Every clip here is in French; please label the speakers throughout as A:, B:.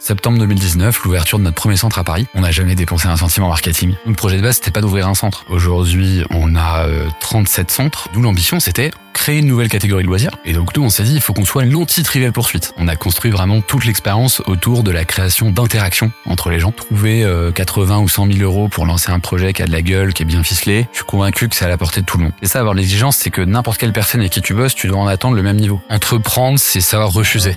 A: Septembre 2019, l'ouverture de notre premier centre à Paris. On n'a jamais dépensé un centime en marketing. Le projet de base, c'était pas d'ouvrir un centre. Aujourd'hui, on a 37 euh, centres. D'où l'ambition, c'était créer une nouvelle catégorie de loisirs. Et donc nous, on s'est dit, il faut qu'on soit l'anti-trivial poursuite. On a construit vraiment toute l'expérience autour de la création d'interactions entre les gens. Trouver 80 euh, ou 100 000 euros pour lancer un projet qui a de la gueule, qui est bien ficelé, je suis convaincu que c'est à la portée de tout le monde. Et ça, avoir l'exigence, c'est que n'importe quelle personne avec qui tu bosses, tu dois en attendre le même niveau. Entreprendre, c'est savoir refuser.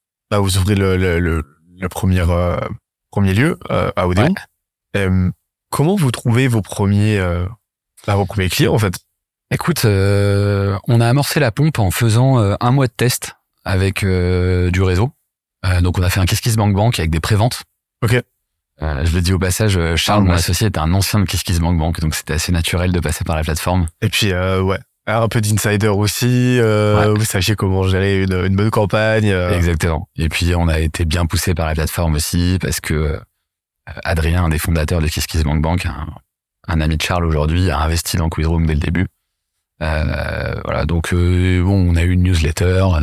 B: bah, vous ouvrez le, le, le, premier, euh, premier lieu euh, à Odéon. Euh, comment vous trouvez vos premiers, euh, bah, vos premiers clients en fait?
A: Écoute, on a amorcé la pompe en faisant un mois de test avec du réseau. donc on a fait un Kiss Bank Bank avec des préventes.
B: Ok.
A: je le dis au passage, Charles, ah, mon associé, était un ancien de Kiss Bank Bank, donc c'était assez naturel de passer par la plateforme.
B: Et puis, ouais, un peu d'insider aussi. Euh, Vous sachiez comment gérer une, une bonne campagne. Euh.
A: Exactement. Et puis on a été bien poussé par la plateforme aussi parce que euh, Adrien, un des fondateurs de KissKissBankBank, Bank, un, un, ami de Charles aujourd'hui, a investi dans Quizroom dès le début. Euh, voilà. Donc euh, bon, on a eu une newsletter. on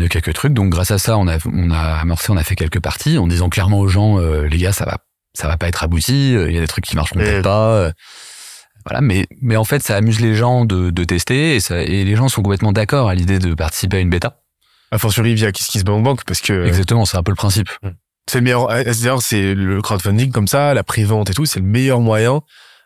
A: a eu quelques trucs. Donc grâce à ça, on a on a amorcé, on a fait quelques parties en disant clairement aux gens, les gars, ça va ça va pas être abouti. Il y a des trucs qui marcheront peut-être pas. Voilà, mais mais en fait, ça amuse les gens de, de tester et, ça, et les gens sont complètement d'accord à l'idée de participer à une bêta.
B: A fortiori via KissKissBankBank parce que
A: exactement, c'est un peu le principe.
B: Hmm. C'est le meilleur. D'ailleurs, c'est le crowdfunding comme ça, la prévente et tout, c'est le meilleur moyen.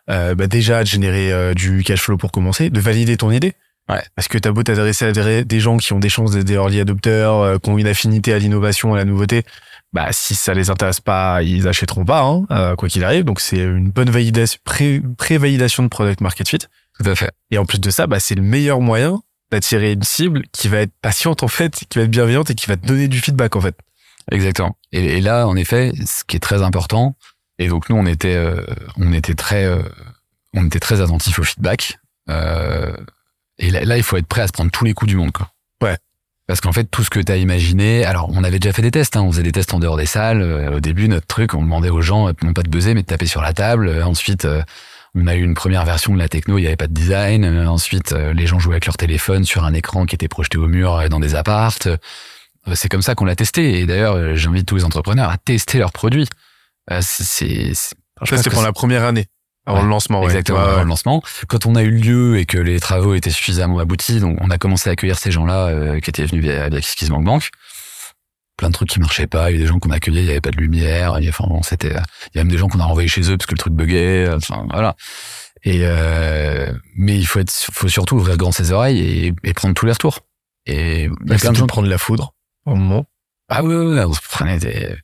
B: Euh, bah déjà de générer euh, du cash flow pour commencer, de valider ton idée.
A: Ouais.
B: Parce que t'as beau t'adresser à des gens qui ont des chances d'être des early adopteurs, euh, qui ont une affinité à l'innovation, à la nouveauté, bah si ça les intéresse pas, ils achèteront pas, hein, euh, quoi qu'il arrive. Donc c'est une bonne validation, pré, pré-validation de product market fit.
A: Tout à fait.
B: Et en plus de ça, bah c'est le meilleur moyen d'attirer une cible qui va être patiente en fait, qui va être bienveillante et qui va te donner du feedback en fait.
A: Exactement. Et, là, en effet, ce qui est très important. Et donc nous, on était, euh, on était très, euh, on était très attentif au feedback. et là, là, il faut être prêt à se prendre tous les coups du monde, quoi. Parce qu'en fait, tout ce que tu as imaginé, alors on avait déjà fait des tests, hein, on faisait des tests en dehors des salles. Euh, au début, notre truc, on demandait aux gens, non pas de buzzer, mais de taper sur la table. Euh, ensuite, euh, on a eu une première version de la techno, il n'y avait pas de design. ensuite, les gens jouaient avec leur téléphone sur un écran qui était projeté au mur dans des appartes. c'est comme ça qu'on l'a testé. Et d'ailleurs, j'invite tous les entrepreneurs à tester leurs produits. c'est,
B: ça, c'est pour la première année. Avant le lancement,
A: Exactement, avant le lancement. Quand on a eu lieu et que les travaux étaient suffisamment aboutis, donc on a commencé à accueillir ces gens-là euh, qui étaient venus via, via Bank Bank. Plein de trucs qui marchaient pas. Il y a des gens qu'on a accueillis, il y avait pas de lumière. Il y a, enfin bon, c'était. Il y a même des gens qu'on a renvoyés chez eux parce que le truc buguait. Enfin voilà. Et euh, mais il faut être, faut surtout ouvrir grand ses oreilles et, et prendre tous les retours. Et
B: il y a plein de gens prendre la foudre au moment.
A: Ah oui, oui, on se prenait des.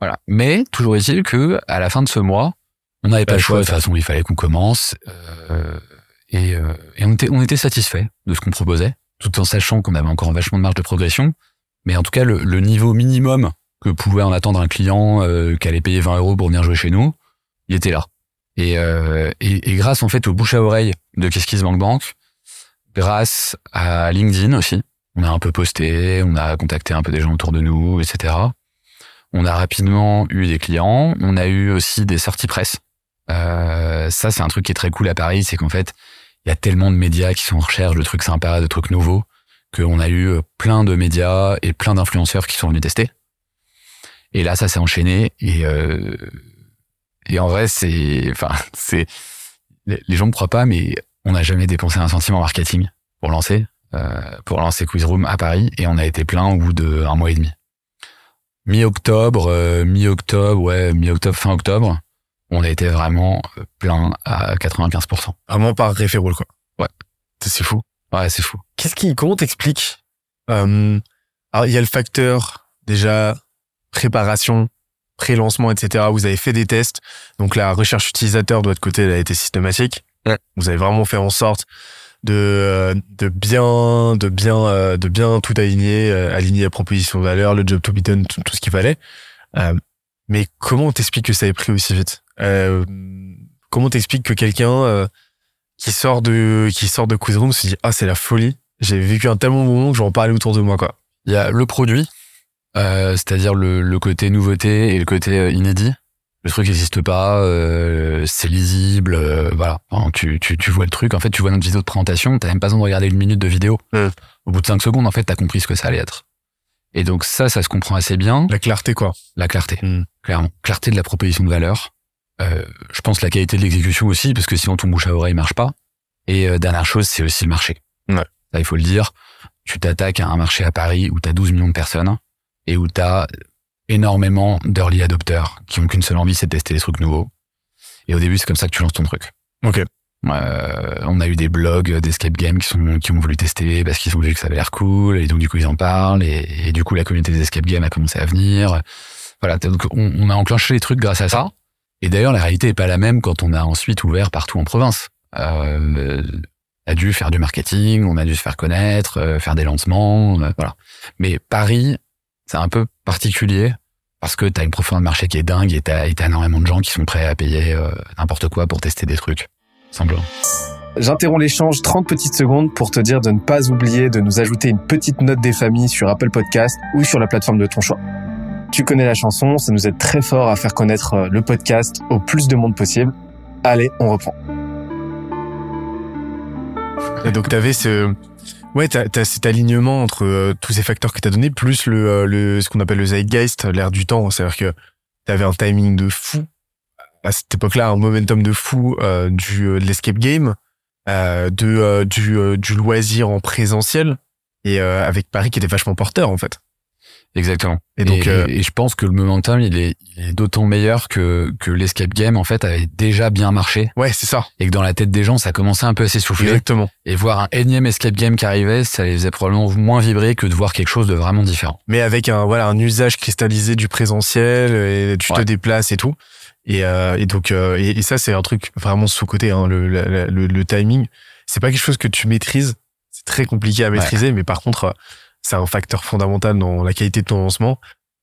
A: Voilà. Mais toujours est-il que à la fin de ce mois, on n'avait pas, le choix. De toute façon, il fallait qu'on commence. Euh, et, euh, et on était, on était satisfait de ce qu'on proposait, tout en sachant qu'on avait encore vachement de marge de progression. Mais en tout cas, le, le niveau minimum que pouvait en attendre un client euh, qui allait payer 20 euros pour venir jouer chez nous, il était là. Et, euh, et, et, grâce en fait au bouche à oreille de Bank Bank, grâce à LinkedIn aussi, on a un peu posté, on a contacté un peu des gens autour de nous, etc. On a rapidement eu des clients, on a eu aussi des sorties presse euh, ça, c'est un truc qui est très cool à Paris, c'est qu'en fait, il y a tellement de médias qui sont en recherche de trucs sympas, de trucs nouveaux, qu'on a eu euh, plein de médias et plein d'influenceurs qui sont venus tester. Et là, ça s'est enchaîné et euh, et en vrai, c'est, enfin, c'est, les gens me croient pas, mais on n'a jamais dépensé un centime en marketing pour lancer, euh, pour lancer Quizroom à Paris, et on a été plein au bout d'un mois et demi. mi-octobre, euh, mi-octobre, ouais, mi-octobre, fin octobre, on a été vraiment euh, plein à 95%.
B: Vraiment par référol, quoi.
A: Ouais.
B: C'est fou.
A: Ouais, c'est fou.
B: Qu'est-ce qui, comment t'expliques euh, Alors, il y a le facteur déjà préparation, pré-lancement, etc. Vous avez fait des tests, donc la recherche utilisateur de votre côté elle a été systématique.
A: Ouais.
B: Vous avez vraiment fait en sorte de euh, de bien de bien de bien tout aligner, aligner la proposition de valeur, le job to be done, tout, tout ce qu'il fallait. Euh, mais comment t'expliques que ça ait pris aussi vite? Euh, Comment t'expliques que quelqu'un euh, qui sort de qui sort de Quizroom se dit ah c'est la folie, j'ai vécu un tellement bon moment que j'en parlais autour de moi quoi.
A: Il y a le produit, euh, c'est-à-dire le, le côté nouveauté et le côté inédit. Le truc n'existe pas, euh, c'est lisible, voilà. Enfin, tu, tu, tu vois le truc, en fait, tu vois notre vidéo de présentation, t'as même pas besoin de regarder une minute de vidéo. Au bout de cinq secondes, en fait, t'as compris ce que ça allait être. Et donc ça, ça se comprend assez bien.
B: La clarté quoi.
A: La clarté,
B: Mm.
A: clairement. Clarté de la proposition de valeur. Euh, je pense la qualité de l'exécution aussi, parce que sinon ton bouche à oreille marche pas. Et euh, dernière chose, c'est aussi le marché.
B: Ouais.
A: Ça, il faut le dire. Tu t'attaques à un marché à Paris où t'as 12 millions de personnes et où t'as énormément d'early adopters qui ont qu'une seule envie, c'est de tester des trucs nouveaux. Et au début, c'est comme ça que tu lances ton truc.
B: Ok.
A: Euh, on a eu des blogs d'escape game qui sont qui ont voulu tester parce qu'ils ont vu que ça avait l'air cool et donc du coup ils en parlent et, et du coup la communauté des escape games a commencé à venir. Voilà, donc on, on a enclenché les trucs grâce à ça. Et d'ailleurs la réalité est pas la même quand on a ensuite ouvert partout en province. Euh, on a dû faire du marketing, on a dû se faire connaître, euh, faire des lancements, euh, voilà. Mais Paris, c'est un peu particulier parce que t'as une profondeur de marché qui est dingue et t'as et t'as énormément de gens qui sont prêts à payer euh, n'importe quoi pour tester des trucs. Simplement.
B: J'interromps l'échange 30 petites secondes pour te dire de ne pas oublier de nous ajouter une petite note des familles sur Apple Podcast ou sur la plateforme de ton choix. Tu connais la chanson, ça nous aide très fort à faire connaître euh, le podcast au plus de monde possible. Allez, on reprend. Et donc t'avais ce ouais cet alignement entre euh, tous ces facteurs que t'as donné plus le, euh, le ce qu'on appelle le zeitgeist l'air du temps c'est-à-dire que t'avais un timing de fou à cette époque-là un momentum de fou du de l'escape game de du du loisir en présentiel et avec Paris qui était vachement porteur en fait
A: Exactement.
B: et donc euh,
A: et je pense que le momentum, il est, il est d'autant meilleur que, que l'escape game, en fait, avait déjà bien marché.
B: Ouais c'est ça.
A: Et que dans la tête des gens, ça commençait un peu à s'essouffler.
B: exactement.
A: Et voir un énième escape game qui arrivait, ça les faisait probablement moins vibrer que de voir quelque chose de vraiment différent.
B: mais avec un voilà un usage cristallisé du présentiel et tu te déplaces et tout. Et, euh, et donc euh, et, et ça c'est un truc vraiment sous côté hein, le, la- le le timing. C'est pas quelque chose que tu maîtrises. C'est très compliqué à maîtriser mais par contre euh, c'est un facteur fondamental dans la qualité de ton lancement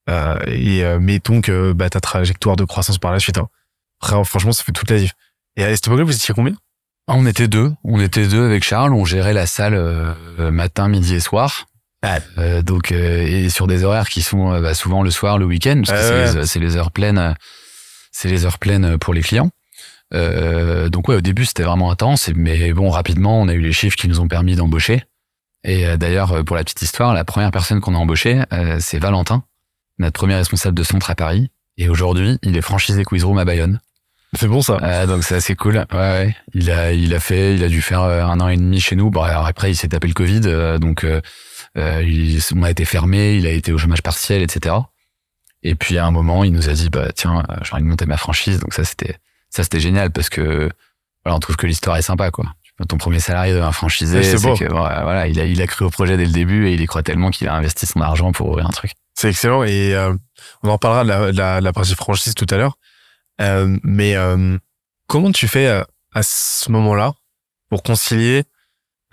B: euh, et euh, mettons que bah, ta trajectoire de croissance par la suite hein. Après, franchement ça fait toute la diff et à cette époque-là vous étiez combien?
A: Ah, On était deux, on était deux avec Charles, on gérait la salle euh, matin, midi et soir. Euh, donc euh, et sur des horaires qui sont euh, bah, souvent le soir, le week-end, parce que
B: Ouais,
A: c'est les- heures pleines, c'est les heures pleines pour les clients. Euh, donc ouais, au début c'était vraiment intense, mais bon rapidement on a eu les chiffres qui nous ont permis d'embaucher. Et euh, d'ailleurs euh, pour la petite histoire, la première personne qu'on a embauchée, euh, c'est Valentin, notre premier responsable de centre à Paris. Et aujourd'hui, il est franchisé Quizroom à Bayonne.
B: c'est bon ça
A: Euh, donc c'est assez cool. Ouais, ouais. Il a, il a fait, il a dû faire un an et demi chez nous. Bon, alors après il s'est tapé le Covid, euh, donc euh, il, on a été fermé, il a été au chômage partiel, etc. Et puis à un moment, il nous a dit, bah tiens, j'ai envie de monter ma franchise. Donc ça c'était, ça c'était génial parce que voilà, on trouve que l'histoire est sympa, quoi. Ton premier salarié devient franchisé,
B: Ouais, c'est beau.
A: que voilà, il a, il a cru au projet dès le début et il y croit tellement qu'il a investi son argent pour ouvrir un truc.
B: C'est excellent et euh, on en parlera de la, de la, de la partie franchise tout à l'heure. Euh, mais euh, comment tu fais euh, à ce moment-là pour concilier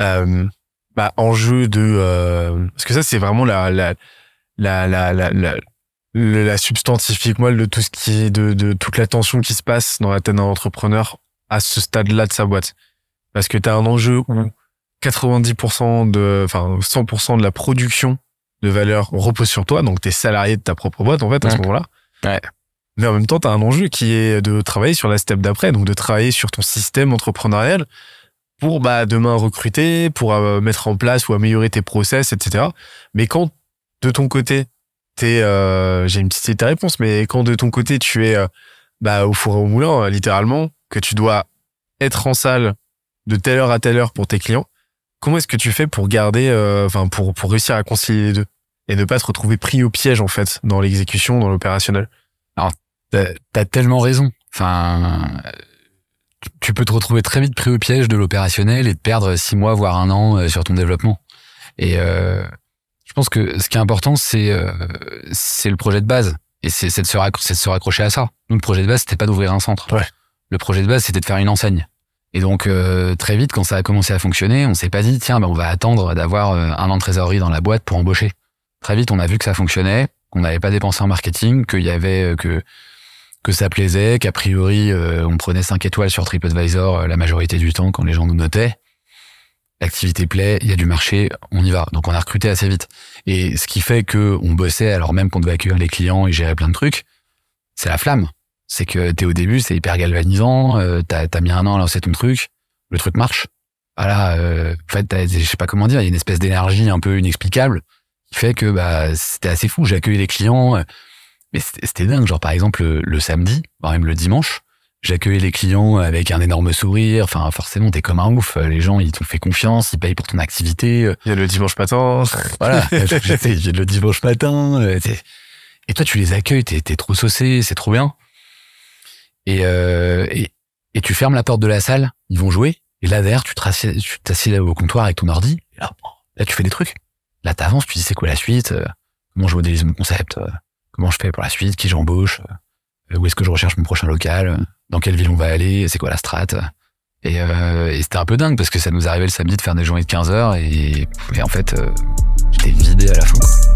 B: euh, bah, enjeu de euh, parce que ça c'est vraiment la la la la la, la, substantifique moelle de tout ce qui est de, de toute la tension qui se passe dans la tête d'un entrepreneur à ce stade-là de sa boîte parce que tu as un enjeu où 90% de enfin 100% de la production de valeur repose sur toi, donc t'es salarié de ta propre boîte en fait à ce moment-là.
A: Ouais.
B: Mais en même temps, t'as un enjeu qui est de travailler sur la step d'après, donc de travailler sur ton système entrepreneurial pour bah demain recruter, pour euh, mettre en place ou améliorer tes process, etc. Mais quand de ton côté, t'es, euh, j'ai une petite idée de ta réponse, mais quand de ton côté tu es euh, bah au four et au moulin, euh, littéralement, que tu dois être en salle de telle heure à telle heure pour tes clients, comment est-ce que tu fais pour garder, euh, enfin pour pour réussir à concilier les deux et ne pas se retrouver pris au piège en fait dans l'exécution, dans l'opérationnel?
A: Alors, t'as as tellement raison. Enfin, tu peux te retrouver très vite pris au piège de l'opérationnel et de perdre six mois voire un an euh, sur ton développement. Et euh, je pense que ce qui est important, c'est euh, c'est le projet de base et c'est de, se de se raccrocher à ça. Nous, le projet de base, c'était pas d'ouvrir un centre.
B: Ouais.
A: Le projet de base, c'était de faire une enseigne. Et donc euh, très vite, quand ça a commencé à fonctionner, on s'est pas dit tiens, ben, on va attendre d'avoir euh, un an de trésorerie dans la boîte pour embaucher. Très vite, on a vu que ça fonctionnait, qu'on n'avait pas dépensé en marketing, qu'il y avait que que ça plaisait, qu'a priori on prenait 5 étoiles sur TripAdvisor la majorité du temps quand les gens nous notaient l'activité plaît, il y a du marché, on y va. Donc on a recruté assez vite. Et ce qui fait que on bossait alors même qu'on devait accueillir les clients et gérer plein de trucs, c'est la flamme. C'est que t'es au début, c'est hyper galvanisant, euh, t'as as mis un an à lancer ton truc, le truc marche. Voilà, euh, en fait, je sais pas comment dire, il y a une espèce d'énergie un peu inexplicable qui fait que bah c'était assez fou. J'ai accueilli les clients, euh, mais c'était dingue. Genre par exemple le, le samedi, voire même le dimanche, J'accueillais les clients avec un énorme sourire. Enfin, forcément, t'es comme un ouf. Les gens, ils t'ont fait confiance, ils payent pour ton activité.
B: Il y a le dimanche matin.
A: Voilà. j'ai le dimanche matin. Et toi, tu les accueilles, t'es es trop saucé, c'est trop bien. Et, euh, et, et, tu fermes la porte de la salle, ils vont jouer. Et là, derrière, tu t'assieds au comptoir avec ton ordi. là, là, tu fais des trucs. Là, t'avances, tu dis c'est quoi la suite, euh, comment je modélise mon concept, euh, comment je fais pour la suite, qui j'embauche, où est-ce que je recherche mon prochain local dans quelle ville on va aller, c'est quoi la strat. Et, euh, et c'était un peu dingue parce que ça nous arrivait le samedi de faire des journées de 15 heures et, et en fait, euh, j'étais vidé à la fin.